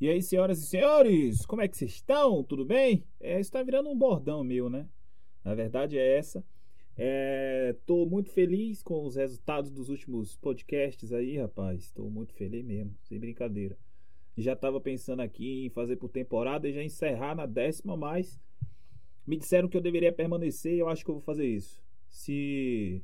E aí, senhoras e senhores, como é que vocês estão? Tudo bem? É, está virando um bordão meu, né? A verdade é essa. Estou é, muito feliz com os resultados dos últimos podcasts aí, rapaz. Estou muito feliz mesmo, sem brincadeira. Já estava pensando aqui em fazer por temporada e já encerrar na décima, mas me disseram que eu deveria permanecer e eu acho que eu vou fazer isso. Se.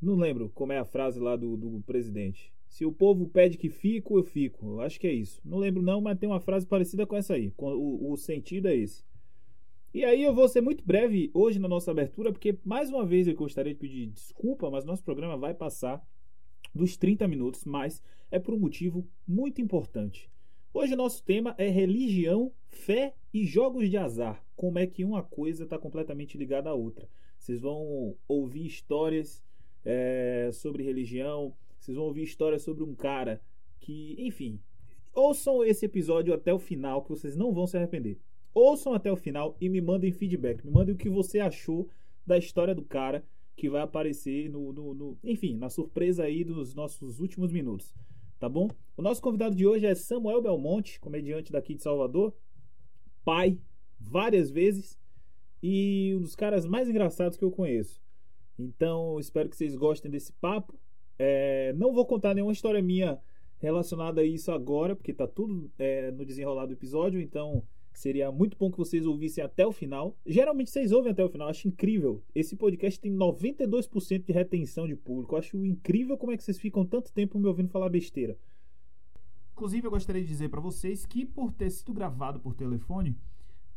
Não lembro como é a frase lá do, do presidente. Se o povo pede que fico, eu fico. Eu acho que é isso. Não lembro não, mas tem uma frase parecida com essa aí. O, o sentido é esse. E aí eu vou ser muito breve hoje na nossa abertura, porque mais uma vez eu gostaria de pedir desculpa, mas nosso programa vai passar dos 30 minutos, mas é por um motivo muito importante. Hoje o nosso tema é religião, fé e jogos de azar. Como é que uma coisa está completamente ligada à outra. Vocês vão ouvir histórias é, sobre religião, vocês vão ouvir histórias sobre um cara que, enfim, ouçam esse episódio até o final que vocês não vão se arrepender. Ouçam até o final e me mandem feedback. Me mandem o que você achou da história do cara que vai aparecer no, no, no enfim, na surpresa aí dos nossos últimos minutos. Tá bom? O nosso convidado de hoje é Samuel Belmonte, comediante daqui de Salvador, pai várias vezes e um dos caras mais engraçados que eu conheço. Então, espero que vocês gostem desse papo. É, não vou contar nenhuma história minha relacionada a isso agora, porque tá tudo é, no desenrolar do episódio, então seria muito bom que vocês ouvissem até o final. Geralmente vocês ouvem até o final, acho incrível. Esse podcast tem 92% de retenção de público. acho incrível como é que vocês ficam tanto tempo me ouvindo falar besteira. Inclusive, eu gostaria de dizer para vocês que por ter sido gravado por telefone,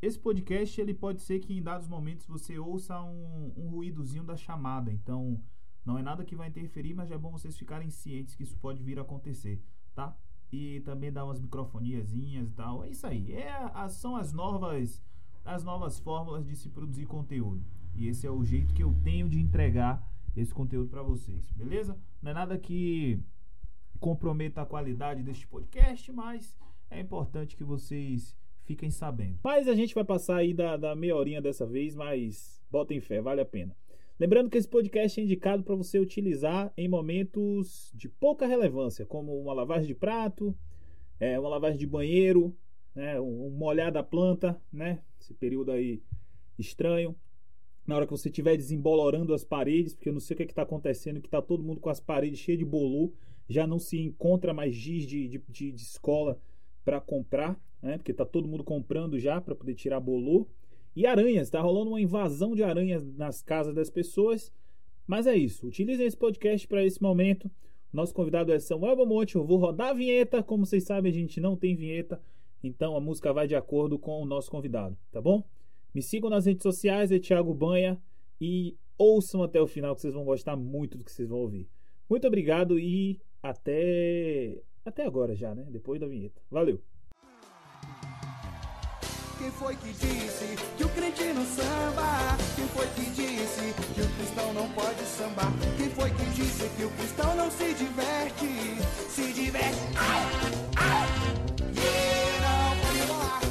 esse podcast ele pode ser que em dados momentos você ouça um, um ruídozinho da chamada. Então, não é nada que vai interferir, mas é bom vocês ficarem cientes que isso pode vir a acontecer, tá? E também dar umas microfoniazinhas e tal. É isso aí. É, são as novas as novas fórmulas de se produzir conteúdo. E esse é o jeito que eu tenho de entregar esse conteúdo para vocês, beleza? Não é nada que comprometa a qualidade deste podcast, mas é importante que vocês fiquem sabendo. Mas a gente vai passar aí da, da meia horinha dessa vez, mas botem fé, vale a pena. Lembrando que esse podcast é indicado para você utilizar em momentos de pouca relevância, como uma lavagem de prato, é, uma lavagem de banheiro, né, um molhar da planta, né, esse período aí estranho. Na hora que você estiver desembolorando as paredes, porque eu não sei o que é está acontecendo, que está todo mundo com as paredes cheias de bolô, já não se encontra mais giz de, de, de, de escola para comprar, né, porque está todo mundo comprando já para poder tirar bolô. E aranhas, tá rolando uma invasão de aranhas nas casas das pessoas. Mas é isso. Utilizem esse podcast para esse momento. Nosso convidado é Samuel Belmonte. Eu vou rodar a vinheta. Como vocês sabem, a gente não tem vinheta. Então a música vai de acordo com o nosso convidado, tá bom? Me sigam nas redes sociais, é Thiago Banha. E ouçam até o final que vocês vão gostar muito do que vocês vão ouvir. Muito obrigado e até até agora já, né? Depois da vinheta. Valeu. Quem foi que disse que o crente não samba? Quem foi que disse que o cristão não pode sambar? Quem foi que disse que o cristão não se diverte? Se diverte. Ai, ai. Yeah, não pode rebolar,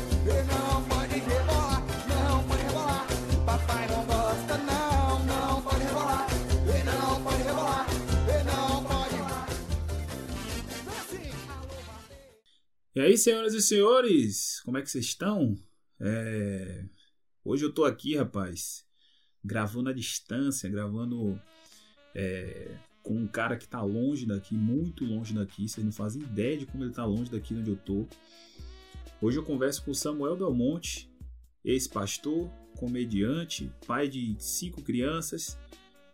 não pode rebolar, não pode rebolar. Papai não gosta, não, não pode rebolar, não pode rebolar, não pode. E aí, senhoras e senhores, como é que vocês estão? É... Hoje eu tô aqui, rapaz, gravando à distância, gravando é... com um cara que tá longe daqui, muito longe daqui. Vocês não fazem ideia de como ele tá longe daqui onde eu tô. Hoje eu converso com Samuel Belmonte, ex-pastor, comediante, pai de cinco crianças,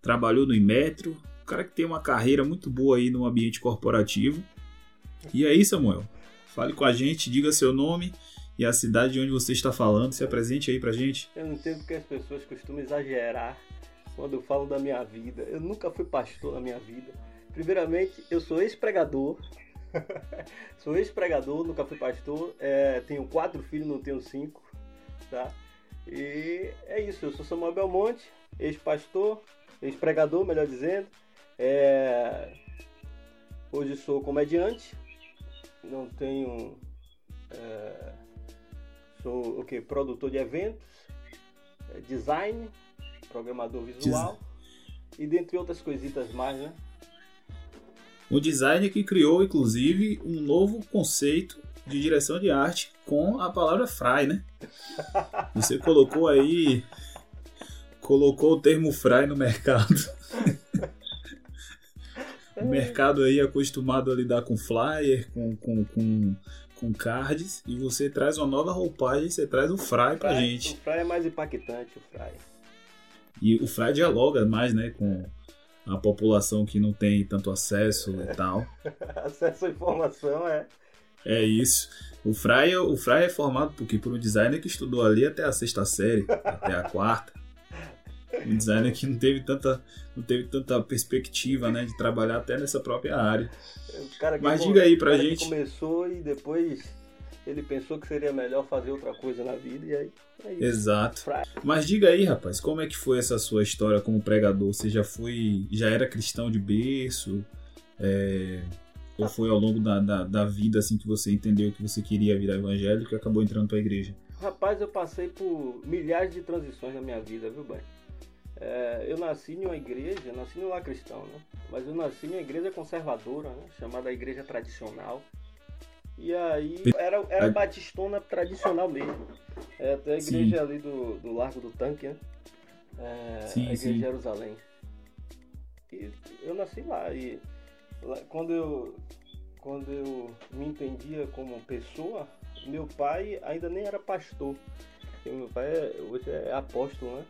trabalhou no Inmetro, um cara que tem uma carreira muito boa aí no ambiente corporativo. E aí, Samuel, fale com a gente, diga seu nome e a cidade de onde você está falando. Se apresente aí pra gente. Eu não entendo porque as pessoas costumam exagerar quando eu falo da minha vida. Eu nunca fui pastor na minha vida. Primeiramente, eu sou ex-pregador. sou ex-pregador, nunca fui pastor. É, tenho quatro filhos, não tenho cinco. Tá? E é isso, eu sou Samuel Belmonte, ex-pastor, ex-pregador, melhor dizendo. É... Hoje sou comediante, não tenho é, Sou o que? Produtor de eventos, é, design, programador visual e dentre outras coisitas mais, né? O design que criou, inclusive, um novo conceito de direção de arte com a palavra fry, né? Você colocou aí. Colocou o termo fry no mercado. o mercado aí acostumado a lidar com flyer, com, com, com, com cards, e você traz uma nova roupagem, você traz o fry pra Fry- gente. O Fry é mais impactante, o Fry. E o Fry dialoga mais, né, com a população que não tem tanto acesso e tal. Acesso à informação é. É isso. O Fry, o Fry é formado por, quê? por um designer que estudou ali até a sexta série, até a quarta. Um designer que não teve tanta, não teve tanta perspectiva, né, de trabalhar até nessa própria área. Mas diga aí pra gente. começou e depois ele pensou que seria melhor fazer outra coisa na vida e aí é isso. Exato. Mas diga aí, rapaz, como é que foi essa sua história como pregador? Você já foi, já era cristão de berço? É, ou foi ao longo da, da, da vida assim que você entendeu que você queria virar evangélico e acabou entrando para a igreja? Rapaz, eu passei por milhares de transições na minha vida, viu, bem? É, eu nasci em uma igreja, nasci no lar cristão, né? Mas eu nasci em uma igreja conservadora, né? Chamada Igreja Tradicional. E aí, era, era batistona tradicional mesmo. É até a Sim. igreja ali do, do Largo do Tanque, né? É, Sim, a igreja sim. de Jerusalém. E eu nasci lá e lá- quando eu quando eu me entendia como pessoa, meu pai ainda nem era pastor. Meu pai é, hoje é apóstolo, né?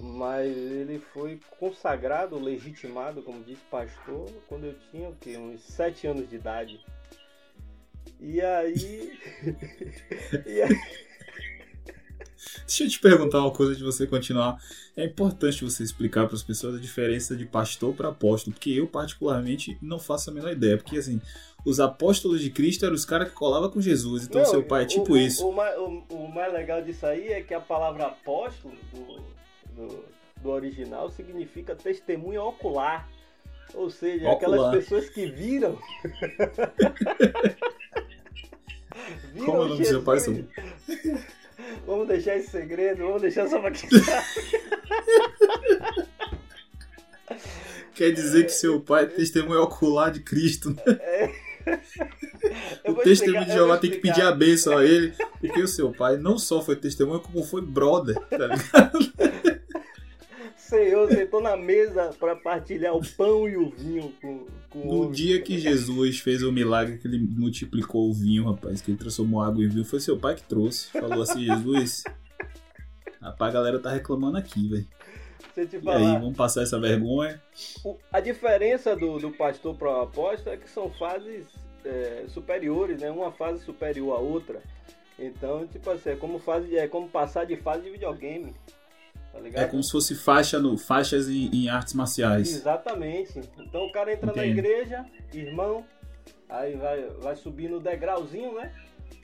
Mas ele foi consagrado, legitimado, como diz pastor, quando eu tinha o quê? uns sete anos de idade. E aí. e aí Deixa eu te perguntar uma coisa de você continuar. É importante você explicar para as pessoas a diferença de pastor para apóstolo, porque eu particularmente não faço a menor ideia, porque assim, os apóstolos de Cristo eram os caras que colavam com Jesus, então Não, seu pai é tipo o, isso. O, o o mais legal disso aí é que a palavra apóstolo do, do, do original significa testemunha ocular. Ou seja, Ocular. aquelas pessoas que viram. viram Como é o nome pai, seu- Vamos deixar esse segredo, vamos deixar só pra quem Quer dizer que seu pai é testemunho ocular de Cristo. né? Eu O testemunho de Jeová tem que pedir a bênção a ele, porque o seu pai não só foi testemunho, como foi brother, tá ligado? Senhor sentou na mesa para partilhar o pão e o vinho com, com o No homem. dia que Jesus fez o milagre que ele multiplicou o vinho, rapaz, que ele transformou água em vinho, foi seu pai que trouxe. Falou assim, Jesus, rapaz, a galera tá reclamando aqui, velho. E aí, falar, vamos passar essa vergonha? a diferença do, do pastor para o apóstolo é que são fases é, superiores, né? Uma fase superior à outra. Então, tipo assim, é como, fase, é como passar de fase de videogame. Tá ligado? É como se fosse faixa no, faixas em, em artes marciais. Exatamente. Então o cara entra na Entendo. igreja, irmão, aí vai, vai subindo o degrauzinho, né?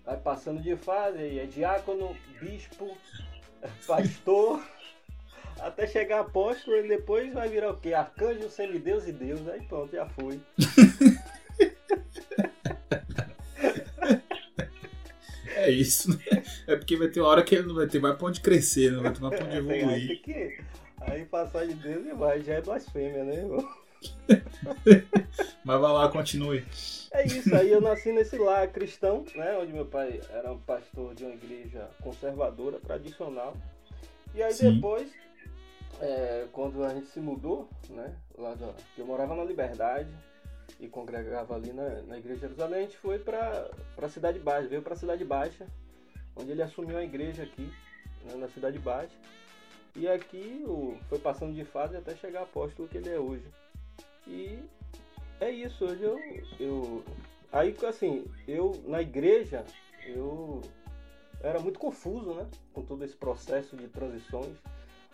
Vai passando de fase, aí é diácono, bispo, pastor, até chegar apóstolo e depois vai virar o quê? Arcanjo, semideus e Deus, aí pronto, já foi. É isso, né? É porque vai ter uma hora que ele não vai ter mais pra onde crescer, não vai ter mais pra onde É, evoluir. tem que, aí passar de Deus e vai, já é blasfêmia, né? irmão? Mas vai lá, continue. É isso, aí eu nasci nesse lar cristão, né? Onde meu pai era um pastor de uma igreja conservadora, tradicional. E aí Sim. depois, é, quando a gente se mudou, né? Lá da, eu morava na Liberdade e congregava ali na, na igreja de Jerusalém, a gente foi pra, pra Cidade Baixa, veio pra Cidade Baixa, onde ele assumiu a igreja aqui, né, na Cidade Baixa. E aqui o, foi passando de fase até chegar apóstolo que ele é hoje. E é isso, hoje eu, eu. Aí assim, eu na igreja, eu era muito confuso, né? Com todo esse processo de transições.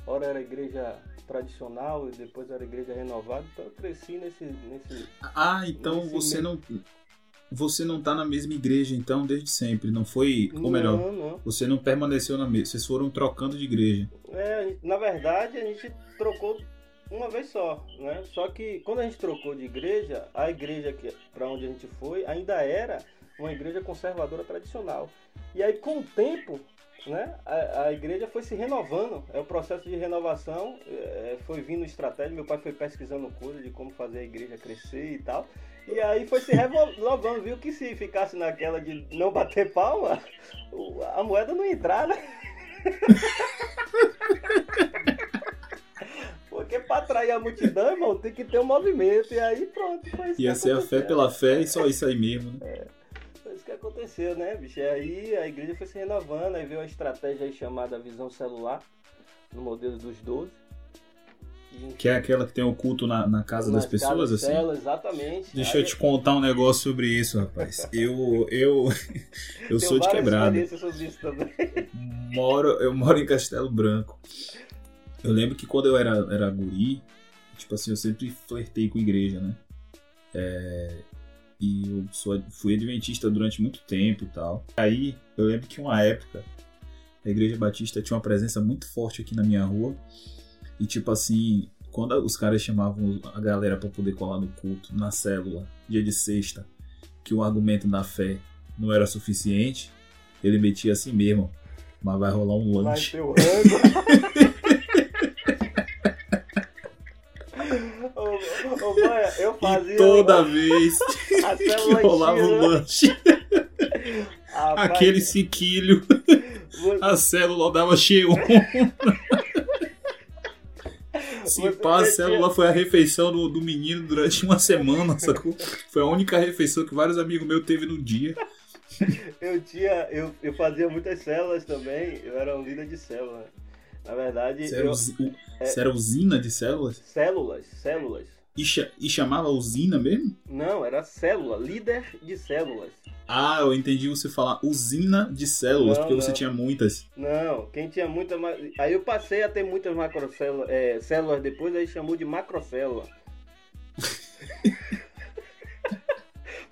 Ora era igreja tradicional e depois era igreja renovada, então eu cresci nesse. nesse Ah, então Nesse você meio- não. Você não tá na mesma igreja, então, desde sempre. Não foi. Ou melhor, Não, não. você não permaneceu na mesma. Vocês foram trocando de igreja. É, na verdade a gente trocou uma vez só, né? Só que quando a gente trocou de igreja, a igreja que para onde a gente foi ainda era uma igreja conservadora tradicional. E aí, com o tempo, né, a, a igreja foi se renovando. É o processo de renovação, é, foi vindo estratégia. Meu pai foi pesquisando coisas de como fazer a igreja crescer e tal. E aí foi se renovando, viu que se ficasse naquela de não bater palma, a moeda não entrar, né? Porque para atrair a multidão, irmão, tem que ter um movimento. E aí pronto, foi isso. Ia ser a fé pela fé e só isso aí mesmo, né? É, foi isso que aconteceu, né, bicho? E aí a igreja foi se renovando, aí veio a estratégia aí chamada visão celular, no modelo dos 12. Que é aquela que tem o culto na, na casa das pessoas, assim? Cela, exatamente. Deixa eu te contar um negócio sobre isso, rapaz. Eu, eu, eu sou de também. Moro, eu moro em Castelo Branco. Eu lembro que quando eu era, era guri, tipo assim, eu sempre flertei com igreja, né? É, e eu sou, fui adventista durante muito tempo e tal. Aí eu lembro que uma época a igreja batista tinha uma presença muito forte aqui na minha rua. E tipo assim, quando os caras chamavam a galera para poder colar no culto, na célula, dia de sexta, que o argumento da fé não era suficiente, ele metia assim mesmo. Mas vai rolar um lanche. Vai ter o rango. Ô, Banha, eu fazia. E toda vez que rolava o lanche, aquele ciquilho, a célula dava cheio. Se pá, a célula foi a refeição do, do menino durante uma semana, sacou? Foi a única refeição que vários amigos meus teve no dia. Eu tinha. Eu, eu fazia muitas células também, eu era um líder de célula. Na verdade. Você era, eu, usi... é... Você era usina de células? Células, células. E, e, chamava usina mesmo? Não, era célula, líder de células. Ah, eu entendi você falar usina de células, não, porque não. você tinha muitas. Não, quem tinha muitas. Aí eu passei a ter muitas macrocélulas é, células depois, aí chamou de macrocélula.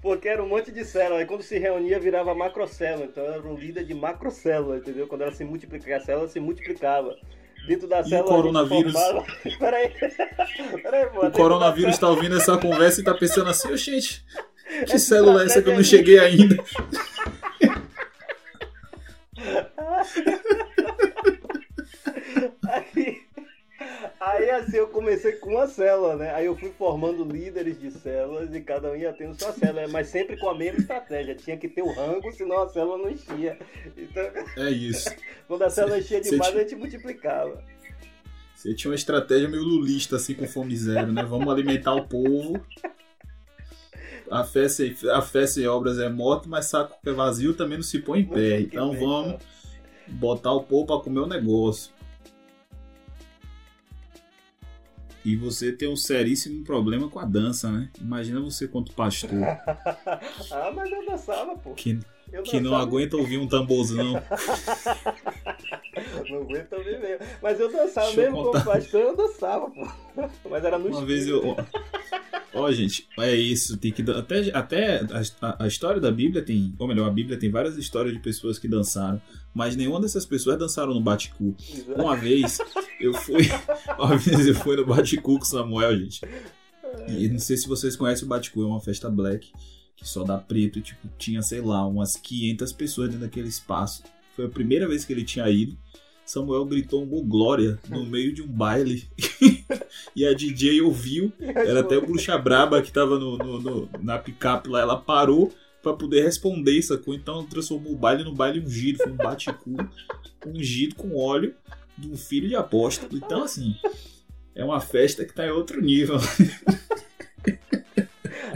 porque era um monte de células. Aí quando se reunia virava macrocélula. Então era um líder de macrocélula, entendeu? Quando ela se multiplicava, a célula se multiplicava dentro da célula. o coronavírus. Peraí. Peraí, pô, o coronavírus está ouvindo essa conversa e está pensando assim, oh, gente, que célula é essa que eu não cheguei ainda? Aí, aí assim eu comecei com uma célula, né? Aí eu fui formando líderes de células e cada um ia tendo sua célula, mas sempre com a mesma estratégia. Tinha que ter o rango, senão a célula não enchia. Então, é isso. quando a célula enchia demais, a gente multiplicava. Você tinha uma estratégia meio lulista, assim, com fome zero, né? Vamos alimentar o povo. A fé, sem, a fé sem obras é morte, mas saco que é vazio também não se põe em pé. Então vamos botar o povo para comer o negócio. E você tem um seríssimo problema com a dança, né? Imagina você quanto pastor. ah, mas eu dançava, pô. Que, que não aguenta ouvir um tamborzão. não aguenta ouvir mesmo. Mas eu dançava Deixa mesmo eu como pastor, eu dançava, pô. Mas era no Uma vez eu. Ó, oh, gente, é isso. Tem que até até a, a, história da Bíblia tem, ou melhor, a Bíblia tem várias histórias de pessoas que dançaram, mas nenhuma dessas pessoas dançaram no bate-cu. Uma vez eu fui, uma vez eu fui no bate-cu com Samuel, gente. E não sei se vocês conhecem o bate-cu, é uma festa black que só dá preto tipo tinha, sei lá, umas 500 pessoas dentro daquele espaço. Foi a primeira vez que ele tinha ido. Samuel gritou um glória no meio de um baile. e a DJ ouviu. Era até o Bruxa Braba que tava no, no, no na picape lá. Ela parou para poder responder, sacou? Então transformou o baile no baile ungido. Foi um bate-cu ungido com óleo de um filho de apóstolo. Então, assim, é uma festa que tá em outro nível.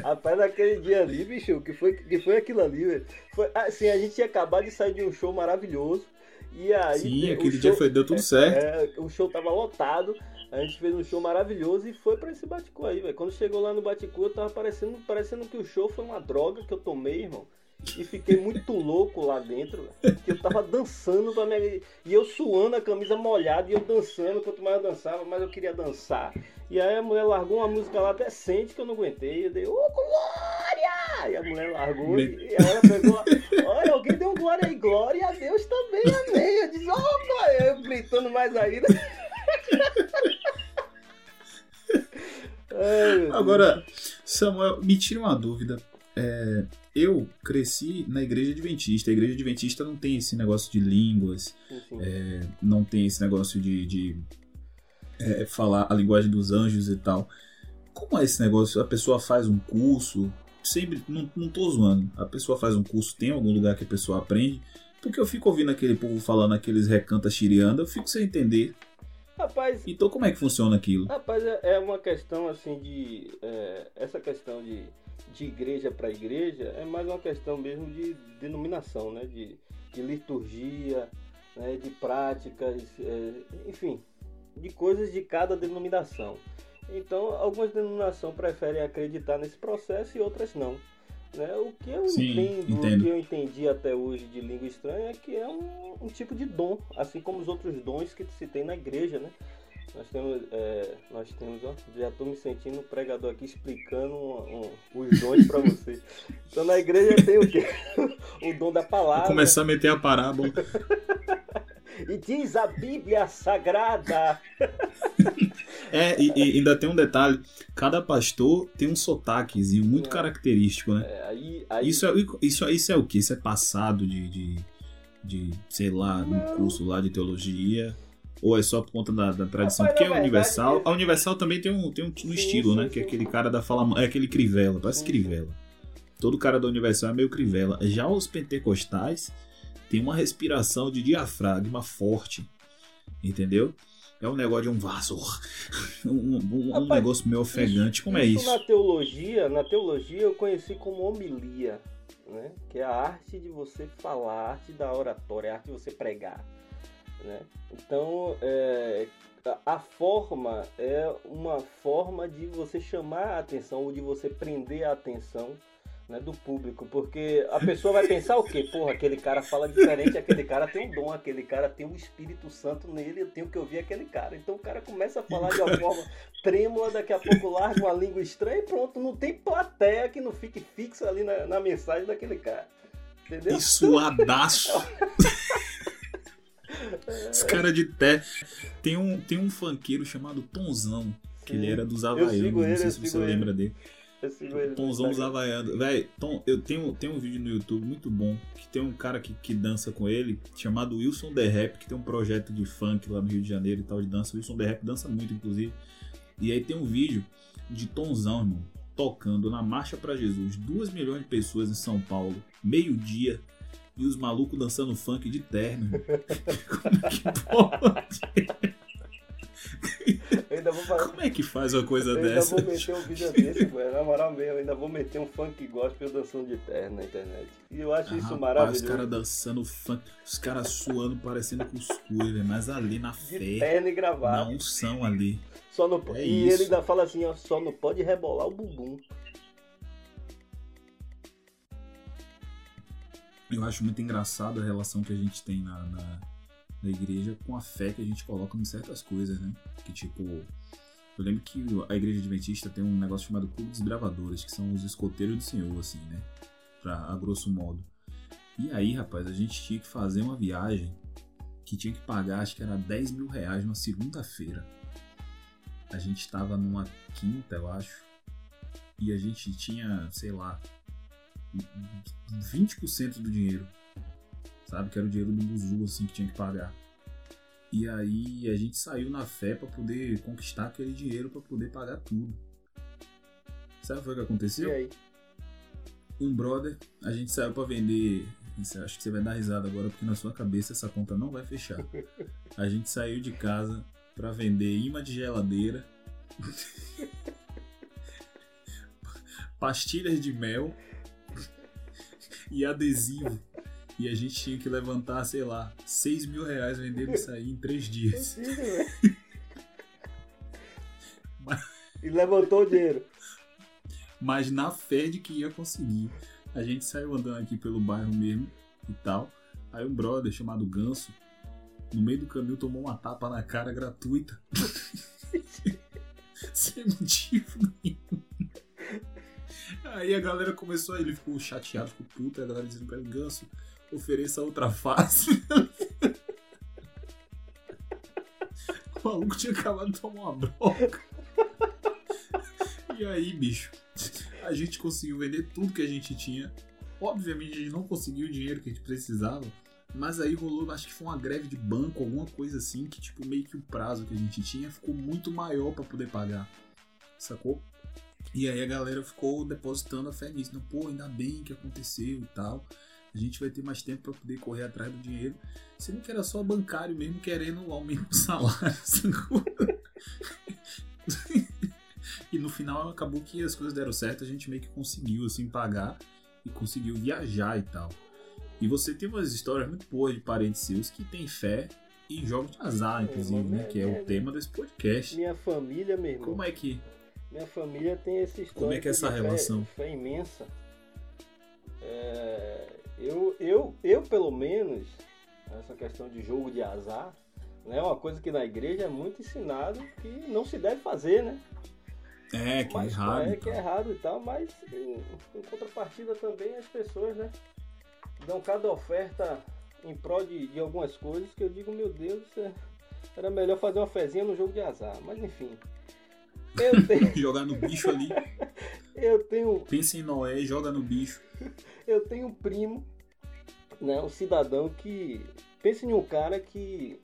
Rapaz, naquele dia ali, bicho, que foi, que foi aquilo ali, velho. Foi, assim, a gente tinha acabado de sair de um show maravilhoso. E aí. Sim, aquele show, dia foi, deu tudo certo. É, o show tava lotado. A gente fez um show maravilhoso e foi para esse Baticu aí, velho. Quando chegou lá no Baticu, eu tava parecendo, parecendo que o show foi uma droga que eu tomei, irmão. E fiquei muito louco lá dentro. Que eu tava dançando pra minha. E eu suando, a camisa molhada, e eu dançando. Quanto mais eu dançava, mais eu queria dançar. E aí a mulher largou uma música lá decente que eu não aguentei. Eu dei, ô oh, glória! E a mulher largou Me... e ela pegou. Olha, alguém deu um glória aí, glória a Deus também, amém. Eu disse, ô oh, glória! Eu gritando mais ainda. Ai, Agora, Samuel, me tira uma dúvida. é, eu cresci na igreja adventista. A igreja adventista não tem esse negócio de línguas, é, não tem esse negócio de, de, é, falar a linguagem dos anjos e tal. Como é esse negócio? A pessoa faz um curso, sempre, não, não tô zoando, a pessoa faz um curso, tem algum lugar que a pessoa aprende, porque eu fico ouvindo aquele povo falando aqueles recantas chirianda, eu fico sem entender. Rapaz, Então como é que funciona aquilo? Rapaz, é é uma questão assim de. é, essa questão de, de igreja para igreja é mais uma questão mesmo de denominação, né? De, de liturgia, né? de práticas, é, enfim, de coisas de cada denominação. Então, algumas denominações preferem acreditar nesse processo e outras não. Né? O que eu Sim, entendo, entendo. o que eu entendi até hoje de língua estranha é que é um, um tipo de dom, assim como os outros dons que se tem na igreja, né? Nós temos, é, nós temos, ó, já estou me sentindo um pregador aqui explicando um- um- os dons para você. Então na igreja tem o quê? o dom da Vou palavra. começar a meter a parábola. E diz a Bíblia Sagrada. É, e, e ainda tem um detalhe: cada pastor tem um sotaquezinho muito É. característico, né? É, aí, aí, Isso é, isso, isso é o que? Isso é passado de, de, de, sei lá, um Não. curso lá de teologia? Ou é só por conta da, da tradição? Rapaz, Porque na a Universal, verdade, a Universal também tem um, tem um, Sim, estilo, sim, né? Que é sim. aquele cara da fala, é aquele crivela, parece Sim, crivela. Todo cara da Universal é meio crivela. Já os pentecostais tem uma respiração de diafragma forte, entendeu? É um negócio de um vaso, um, um- um Rapaz, negócio meio ofegante. Como é isso? na teologia, na teologia eu conheci como homilia, né? Que é a arte de você falar, a arte da oratória, a arte de você pregar, né? Então, é, a- a forma é uma forma de você chamar a atenção ou de você prender a atenção né, do público, porque a pessoa vai pensar o quê? Porra, aquele cara fala diferente, aquele cara tem um dom, aquele cara tem um Espírito Santo nele, eu tenho que ouvir aquele cara. Então o cara começa a falar de uma forma trêmula, daqui a pouco larga uma língua estranha e pronto, não tem plateia que não fique fixa ali na, na mensagem daquele cara. Entendeu? E suadaço. Os caras de té. Tem um, tem um funkeiro chamado Tonzão, que ele era dos Havaianos. Não sei se você ele. lembra dele. Eu sigo ele no Tonzão dos Instagram. Havaianos. Véi, Tom, eu tenho, tenho um vídeo no YouTube muito bom que tem um cara que, que dança com ele, chamado Wilson The Rap, que tem um projeto de funk lá no Rio de Janeiro e tal, de dança. O Wilson The Rap dança muito, inclusive. E aí tem um vídeo de Tonzão, irmão, tocando na Marcha pra Jesus. Duas milhões de pessoas em São Paulo, meio-dia. E os malucos dançando funk de terno. Como é que pode? Eu ainda vou. Como é que faz uma coisa Eu ainda dessa? vou meter um vídeo desse, pô, na moral mesmo, eu ainda vou meter um funk gospel dançando de terno na internet. E eu acho isso Rapaz, maravilhoso. Os caras dançando funk, os caras suando parecendo cuscuz, velho, mas ali na De fé, terno e na gravado. unção ali. Só não, É e isso. ele ainda fala assim, ó, só não pode rebolar o bumbum. Eu acho muito engraçado a relação que a gente tem na, na, na igreja com a fé que a gente coloca em certas coisas, né? Que tipo, eu lembro que a igreja adventista tem um negócio chamado Clube dos Bravadores, que são os escoteiros do Senhor, assim, né? Pra, a grosso modo. E aí, rapaz, a gente tinha que fazer uma viagem que tinha que pagar, acho que era 10 mil reais numa segunda-feira. A gente tava numa quinta, eu acho. E a gente tinha, sei lá, 20% do dinheiro. Sabe? Que era o dinheiro do Buzu, assim, que tinha que pagar. E aí a gente saiu na fé pra poder conquistar aquele dinheiro pra poder pagar tudo. Sabe o que aconteceu? E aí? um brother, a gente saiu pra vender. Isso, acho que você vai dar risada agora, porque na sua cabeça essa conta não vai fechar. A gente saiu de casa pra vender imã de geladeira, pastilhas de mel e adesivo. E a gente tinha que levantar, sei lá, 6 mil reais vendendo isso aí em 3 dias. Mas- E levantou o dinheiro. mas na fé de que ia conseguir. A gente saiu andando aqui pelo bairro mesmo e tal. Aí um brother chamado Ganso, no meio do caminho, tomou uma tapa na cara gratuita. Sem motivo nenhum. Aí a galera começou, ele ficou chateado, ficou puto, a galera dizendo pra ele, Ganso, ofereça outra face. o maluco tinha acabado de tomar uma broca. E aí, bicho, A gente conseguiu vender tudo que a gente tinha. Obviamente a gente não conseguiu o dinheiro que a gente precisava. Mas aí rolou, acho que foi uma greve de banco, alguma coisa assim, que tipo, meio que o prazo que a gente tinha ficou muito maior para poder pagar. Sacou? E aí a galera ficou depositando a fé nisso. Não, pô, ainda bem que aconteceu e tal. A gente vai ter mais tempo para poder correr atrás do dinheiro. Sendo que era só bancário mesmo querendo o aumento do salário. E no final acabou que as coisas deram certo, a gente meio que conseguiu assim pagar e conseguiu viajar e tal. E você tem umas histórias muito boas de parentes seus que tem fé em jogos de azar, inclusive, né? Que é o tema desse podcast. Minha família, meu irmão. Como é que. Minha família tem esse história. Como é que é essa relação? Fé, fé imensa. É, eu, eu, eu, pelo menos, essa questão de jogo de azar, né, é uma coisa que na igreja é muito ensinado que não se deve fazer, né? É, que mas, é errado. É, que é errado e tal, mas em, em contrapartida também as pessoas, né? dão cada oferta em prol de, de algumas coisas que eu digo, meu Deus, é, era melhor fazer uma fezinha no jogo de azar. Mas enfim. Eu tenho... Jogar no bicho ali. eu tenho. Pensa em Noé e joga no bicho. eu tenho um primo, né? Um cidadão que. Pensa em um cara que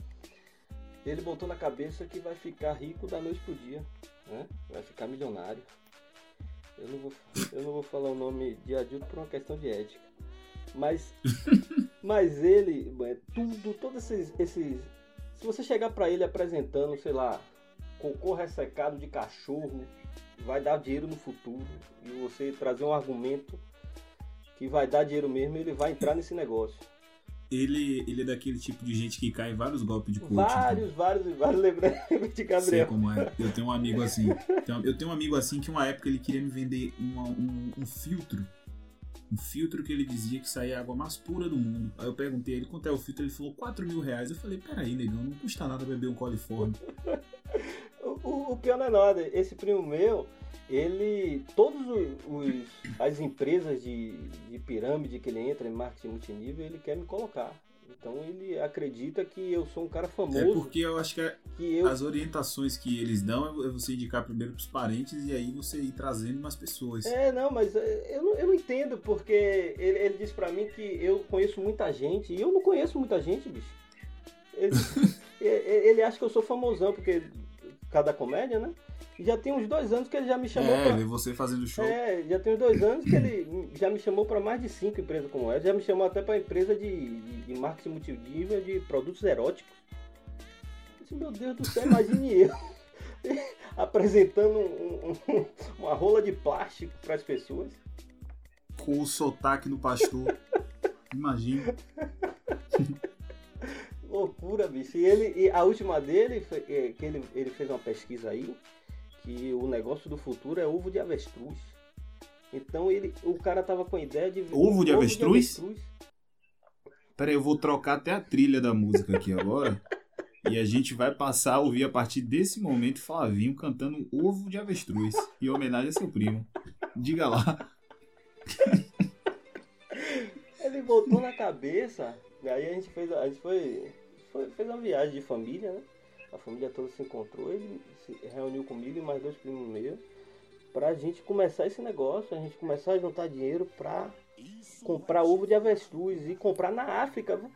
ele botou na cabeça que vai ficar rico da noite pro dia. Né? Vai ficar milionário. Eu não vou, eu não vou falar o nome de adulto por uma questão de ética. Mas, mas ele, é tudo, todos esses, esses. Se você chegar para ele apresentando, sei lá, cocô ressecado de cachorro, vai dar dinheiro no futuro, e você trazer um argumento que vai dar dinheiro mesmo, ele vai entrar nesse negócio. Ele, ele é daquele tipo de gente que cai em vários golpes de coaching. Vários, então. vários, vários. Lembrando de Gabriel. Sei como é. Eu tenho um amigo assim. Eu tenho um amigo assim que uma época ele queria me vender uma, um, um filtro um filtro que ele dizia que saía a água mais pura do mundo. Aí eu perguntei ele quanto é o filtro, ele falou 4 mil reais. Eu falei, peraí, negão, não custa nada beber um coliforme. o, o, pior não é nada, esse primo meu, ele. Todas as empresas de, de pirâmide que ele entra em marketing multinível, ele quer me colocar. Então ele acredita que eu sou um cara famoso. É porque eu acho que, é, que eu... as orientações que eles dão é você indicar primeiro para os parentes e aí você ir trazendo mais pessoas. É, não, mas é, eu não, eu não entendo, porque ele, ele disse para mim que eu conheço muita gente e eu não conheço muita gente, bicho. Ele, ele acha que eu sou famosão, porque cada comédia, né? E já tem uns dois anos que ele já me chamou. É, pra... você fazendo show. É, já tem uns dois anos que ele já me chamou para mais de cinco empresas como essa. Já me chamou até para empresa de, de, de marketing multinível de produtos eróticos. Eu disse, meu Deus do céu, imagine eu apresentando um, um, uma rola de plástico para as pessoas. Com o sotaque do pastor. Imagina. Loucura, bicho. E ele, e a última dele, foi, é, que ele, ele fez uma pesquisa aí que o negócio do futuro é ovo de avestruz. Então ele, o cara tava com a ideia de ovo de ovo avestruz? De avestruz. Peraí, eu vou trocar até a trilha da música aqui agora. e a gente vai passar a ouvir a partir desse momento Flavinho cantando ovo de avestruz em homenagem a seu primo. Diga lá. Ele botou na cabeça, e aí a gente fez, a gente foi, foi fez uma viagem de família, né? A família toda se encontrou, ele se reuniu comigo e mais dois primos meus pra gente começar esse negócio, a gente começar a juntar dinheiro pra comprar ovo de avestruz e comprar na África, viu?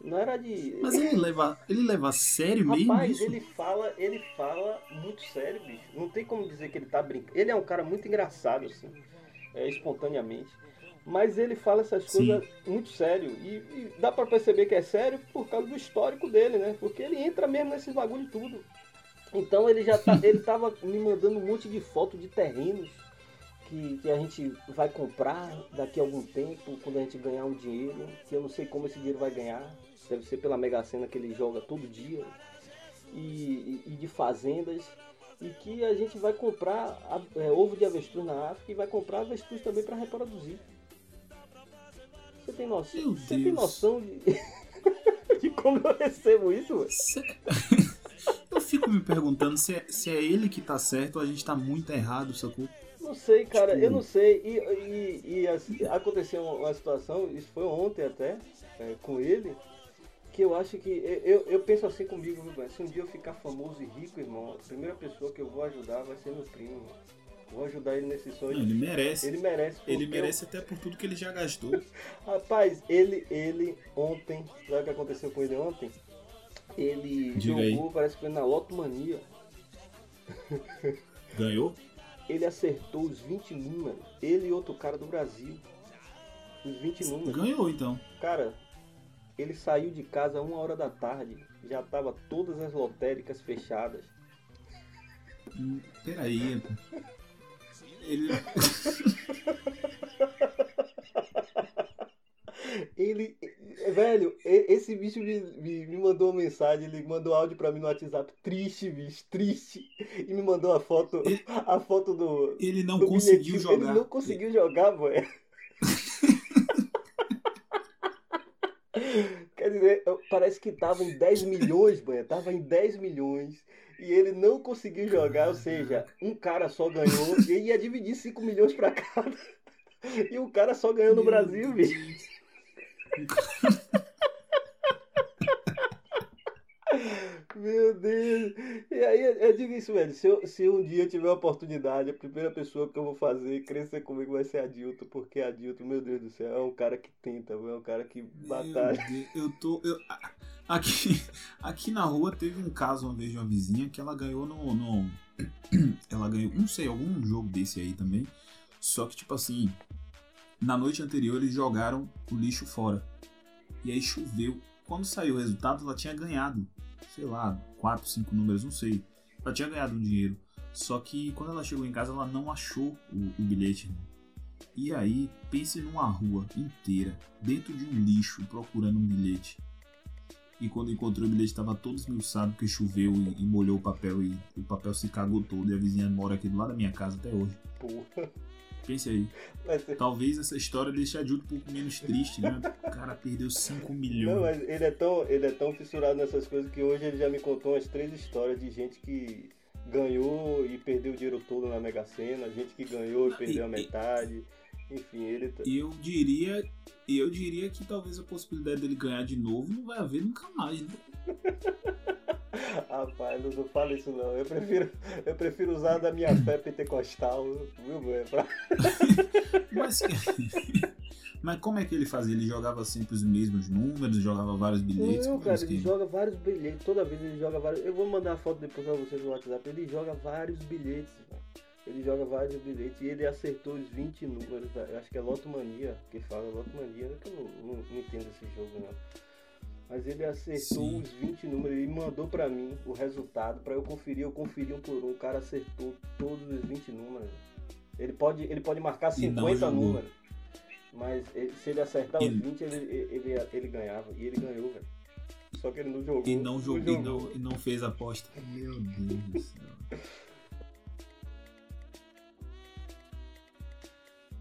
Não era de. Mas ele leva, ele leva a sério Rapaz, mesmo isso? ele fala, ele fala muito sério, bicho. Não tem como dizer que ele tá brincando. Ele é um cara muito engraçado, assim, é, espontaneamente. Mas ele fala essas coisas Sim. muito sério. E, e, dá para perceber que é sério por causa do histórico dele, né? Porque ele entra mesmo nesses bagulho tudo. Então ele já tá, ele tava me mandando um monte de foto de terrenos que, que a gente vai comprar daqui a algum tempo, quando a gente ganhar um dinheiro, que eu não sei como esse dinheiro vai ganhar. Deve ser pela Mega Sena que ele joga todo dia. E, e, e de fazendas e que a gente vai comprar é, ovo de avestruz na África e vai comprar avestruz também para reproduzir. Você tem noção? Meu Você Deus. tem noção de... de como eu recebo isso? Cê... eu fico me perguntando se é, se é ele que tá certo ou a gente tá muito errado, sacou? Não sei, cara, tipo... eu não sei. E, e, e assim, aconteceu uma situação, isso foi ontem até, é, com ele, que eu acho que. Eu, eu penso assim comigo, viu, Se um dia eu ficar famoso e rico, irmão, a primeira pessoa que eu vou ajudar vai ser meu primo. Vou ajudar ele nesse sonho. Não, ele merece. Ele merece. Ele porque merece até por tudo que ele já gastou. eu- Rapaz, ele, ele ontem, sabe o que aconteceu com ele ontem? Ele Diga jogou, parece que foi na Loto Mania. Ganhou? Ele acertou os 20 números. Ele e outro cara do Brasil. Os 20 números. Ganhou então. Cara, ele saiu de casa uma hora da tarde. Já tava todas as lotéricas fechadas. Hum, Peraí. Ele. Ele, velho, e- esse bicho me, me, me mandou uma mensagem, ele mandou áudio pra mim no WhatsApp, triste, bicho, triste. E me mandou a foto, Ele- a foto do. Ele não do conseguiu bilhetinho. jogar. Ele não conseguiu jogar, velho. Quer dizer, parece que tava em 10 milhões, banha. Tava em 10 milhões. E ele não conseguiu jogar, ou seja, um cara só ganhou e ia dividir 5 milhões pra cada. E o cara só ganhou no Brasil, bicho. Meu Deus! E aí eu, digo isso, velho. Se, eu- se um dia eu tiver a oportunidade, a primeira pessoa que eu vou fazer crescer comigo vai ser Adilton, porque Adilton, meu Deus do céu, é um cara que tenta, é um cara que batalha. Meu Deus, eu tô. eu- aqui, aqui na rua teve um caso uma vez de uma vizinha que ela ganhou no. no- ela ganhou, não sei, algum jogo desse aí também. Só que, tipo assim, na noite anterior eles jogaram o lixo fora. E aí choveu. Quando saiu o resultado, ela tinha ganhado, sei lá, 4, 5 números, não sei. Ela tinha ganhado um dinheiro. Só que quando ela chegou em casa, ela não achou o, o bilhete. E aí, pense numa rua inteira, dentro de um lixo, procurando um bilhete. E quando encontrou o bilhete, estava todo esmiuçado porque choveu e, e molhou o papel e o papel se cagou todo. E a vizinha mora aqui do lado da minha casa até hoje. Porra. Pense aí. Vai ser- Talvez essa história deixe a Jude um pouco menos triste, né? O cara perdeu 5 milhões. Não, mas ele é, tão, ele é tão fissurado nessas coisas que hoje ele já me contou umas três histórias de gente que ganhou e perdeu o dinheiro todo na Mega Sena, gente que ganhou e perdeu a metade. Enfim, ele. tá- eu diria, e eu diria que talvez a possibilidade dele ganhar de novo não vai haver nunca mais, né? Rapaz, não, não fala isso não. Eu prefiro, eu prefiro usar da minha fé pentecostal, viu, mano? Pra- Mas, mas como é que ele fazia? Ele jogava sempre os mesmos números, jogava vários bilhetes? Não, cara, ele esquema? joga vários bilhetes. Toda vez ele joga vários. Eu vou mandar a foto depois pra vocês no WhatsApp. Ele joga vários bilhetes. Ele joga vários bilhetes e ele acertou os 20 números. Eu acho que é Loto Mania que fala. Loto Mania, que eu não, não, não entendo esse jogo, não. Mas ele acertou Sim. os 20 números e mandou pra mim o resultado pra eu conferir. Eu conferi um por um. O cara acertou todos os 20 números. Ele pode, ele pode marcar E não 50 jogou. números. Mas ele- se ele acertar E- os 20, ele, ele, ele ganhava. E ele ganhou, velho. Só que ele não jogou. E não, jogou, e, jogou. não, e não fez aposta. Meu Deus do céu.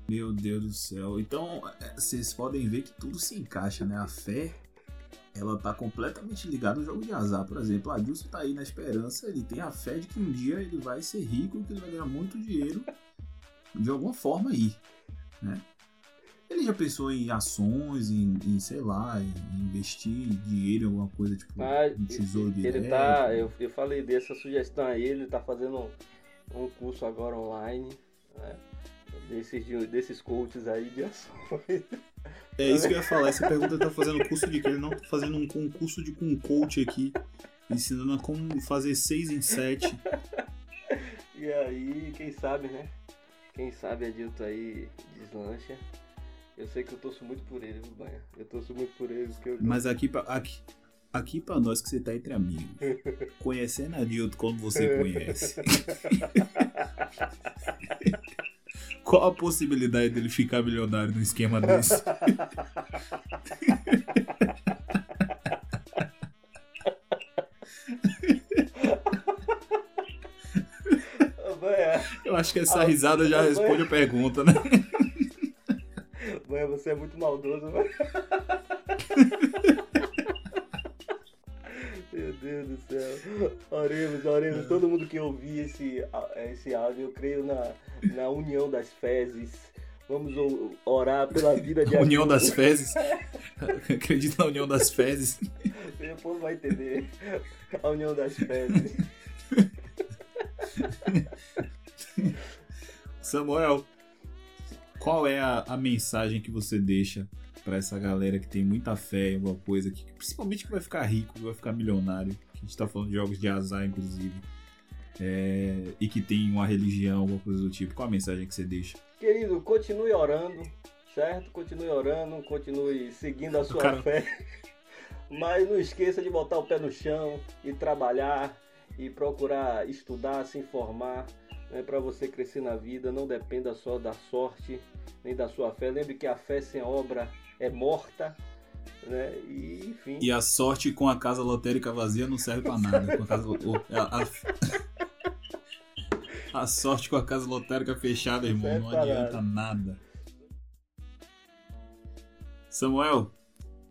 Meu Deus do céu. Então, é, vocês podem ver que tudo se encaixa, né? A fé, ela tá completamente ligada ao jogo de azar. Por exemplo, a Dilson tá aí na esperança, ele tem a fé de que um dia ele vai ser rico, que ele vai ganhar muito dinheiro de alguma forma aí, né? Ele já pensou em ações, em, em, sei lá, em investir dinheiro em alguma coisa, tipo Ah, um tesouro direto? Ele tá. Eu, eu falei dessa sugestão aí, ele tá fazendo um, um curso agora online, né? Desses, de- desses coaches aí de ações. É isso que eu ia falar. Essa pergunta tá fazendo curso de quê? Ele não tá fazendo um concurso de com um coach aqui, ensinando a como fazer 6 em 7. E aí, quem sabe, né? Quem sabe a Dilton aí deslancha. Eu sei que eu torço muito por ele, viu, Banha? Eu torço muito por ele, porque eu. Mas aqui pra, aqui, aqui pra nós que você tá entre amigos, conhecendo a Dilton como você conhece, qual a possibilidade dele ficar milionário num esquema desse? Eu acho que essa risada já responde a pergunta, né? Banha, você é muito maldoso, Banha. Deus do céu. Oremos, oremos. Todo mundo que ouvir esse, esse áudio, eu creio na, na união das fezes. Vamos orar pela vida de A união das fezes. Acredito na união das fezes. O povo vai entender. A união das fezes. Samuel, qual é a, a mensagem que você deixa para essa galera que tem muita fé em alguma coisa, que, principalmente que vai ficar rico, que vai ficar milionário, que a gente tá falando de jogos de azar, inclusive, é, e que tem uma religião, alguma coisa do tipo. Qual a mensagem que você deixa? Querido, continue orando, certo? Continue orando, continue seguindo a sua cara- fé. Mas não esqueça de botar o pé no chão e trabalhar e procurar estudar, se informar, né, para você crescer na vida. Não dependa só da sorte nem da sua fé. Lembre que a fé sem obra é morta, né? E enfim. E a sorte com a casa lotérica vazia não serve pra nada. Com a, casa, a, a- a sorte com a casa lotérica fechada, irmão, não pra adianta nada. Samuel,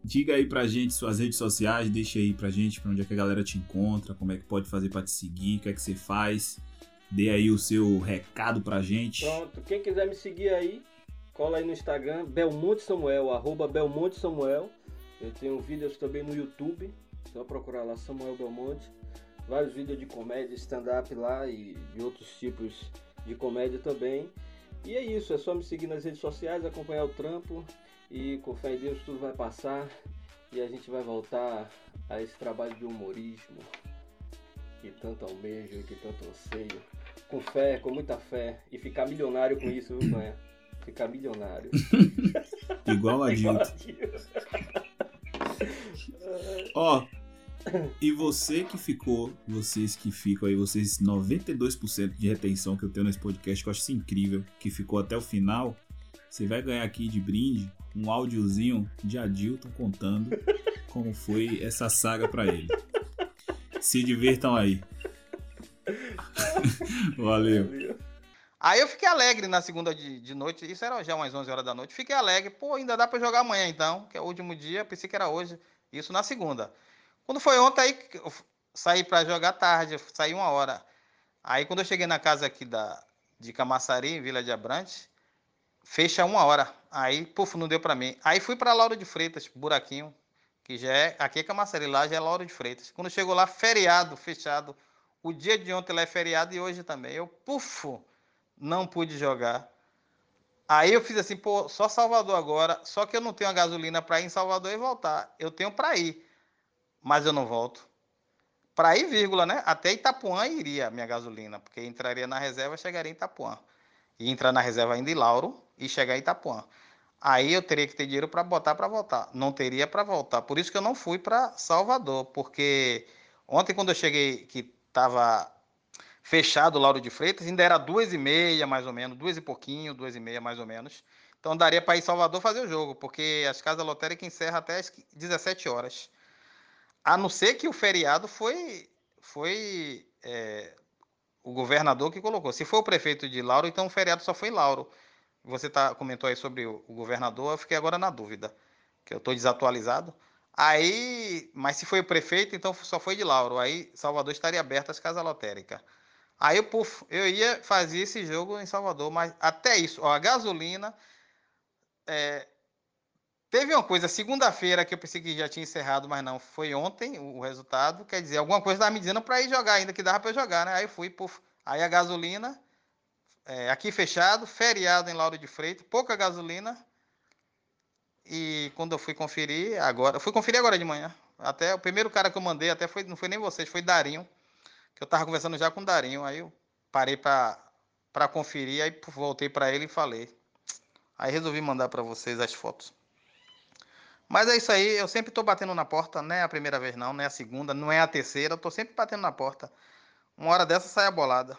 diga aí pra gente suas redes sociais, deixa aí pra gente pra onde é que a galera te encontra, como é que pode fazer pra te seguir, o que é que você faz. Dê aí o seu recado pra gente. Pronto, quem quiser me seguir aí, cola aí no Instagram, Belmonte Samuel, arroba Belmonte Samuel. Eu tenho vídeos também no YouTube, só procurar lá Samuel Belmonte. Vários vídeos de comédia, stand-up lá e de outros tipos de comédia também. E é isso, é só me seguir nas redes sociais, acompanhar o trampo e com fé em Deus tudo vai passar e a gente vai voltar a esse trabalho de humorismo que tanto almejo e que tanto anseio com fé, com muita fé e ficar milionário com isso, viu, Banha? Ficar milionário. Igual a Igual Dilton. a Dilton. Ó, e você que ficou, vocês que ficam aí, vocês 92% de retenção que eu tenho nesse podcast, que eu acho isso incrível, que ficou até o final, você vai ganhar aqui de brinde um áudiozinho de Adilton contando como foi essa saga pra ele. Se divirtam aí. Valeu. Aí eu fiquei alegre na segunda de, de noite, isso era já umas 11 horas da noite. Fiquei alegre, pô, ainda dá pra jogar amanhã então, que é o último dia, pensei que era hoje, isso na segunda. Quando foi ontem, aí eu saí pra jogar tarde, saí uma hora. Aí quando eu cheguei na casa aqui da, de Camaçari, em Vila de Abrantes, fecha uma hora. Aí, puf, não deu pra mim. Aí fui pra Lauro de Freitas, buraquinho, que já é, aqui é Camaçari, lá já é Lauro de Freitas. Quando chegou lá, feriado, fechado. O dia de ontem lá é feriado e hoje também. Eu, puf, não pude jogar. Aí eu fiz assim, pô, só Salvador agora, só que eu não tenho a gasolina para ir em Salvador e voltar. Eu tenho para ir, mas eu não volto. Para ir, vírgula, né? Até Itapuã iria a minha gasolina, porque entraria na reserva, chegaria em Itapuã. E entrar na reserva ainda em Lauro e chegar em Itapuã. Aí eu teria que ter dinheiro para botar para voltar. Não teria para voltar. Por isso que eu não fui para Salvador, porque ontem quando eu cheguei que estava fechado o Lauro de Freitas, ainda era duas e meia, mais ou menos, duas e pouquinho, duas e meia, mais ou menos. Então daria para ir Salvador fazer o jogo, porque as casas lotéricas encerram até as 17 horas. A não ser que o feriado foi, foi é, o governador que colocou. Se for o prefeito de Lauro, então o feriado só foi Lauro. Você tá, comentou aí sobre o, o governador, eu fiquei agora na dúvida, que eu estou desatualizado. Aí, mas se foi o prefeito, então só foi de Lauro. Aí Salvador estaria aberta as casas lotéricas. Aí, puf, eu ia fazer esse jogo em Salvador, mas até isso, ó, a gasolina. é, teve uma coisa, segunda-feira, que eu pensei que já tinha encerrado, mas não, foi ontem o, o resultado. Quer dizer, alguma coisa estava me dizendo para ir jogar ainda, que dava para eu jogar, né? Aí fui, puf. Aí a gasolina, é, aqui fechado, feriado em Lauro de Freitas, pouca gasolina. E quando eu fui conferir, agora, eu fui conferir agora de manhã. Até o primeiro cara que eu mandei, até foi, não foi nem vocês, foi Darinho que eu tava conversando já com o Darinho, aí eu parei pra conferir, aí voltei pra ele e falei. Aí resolvi mandar pra vocês as fotos. Mas é isso aí, eu sempre tô batendo na porta, não é a primeira vez não, não é a segunda, não é a terceira, eu tô sempre batendo na porta. Uma hora dessa sai a bolada.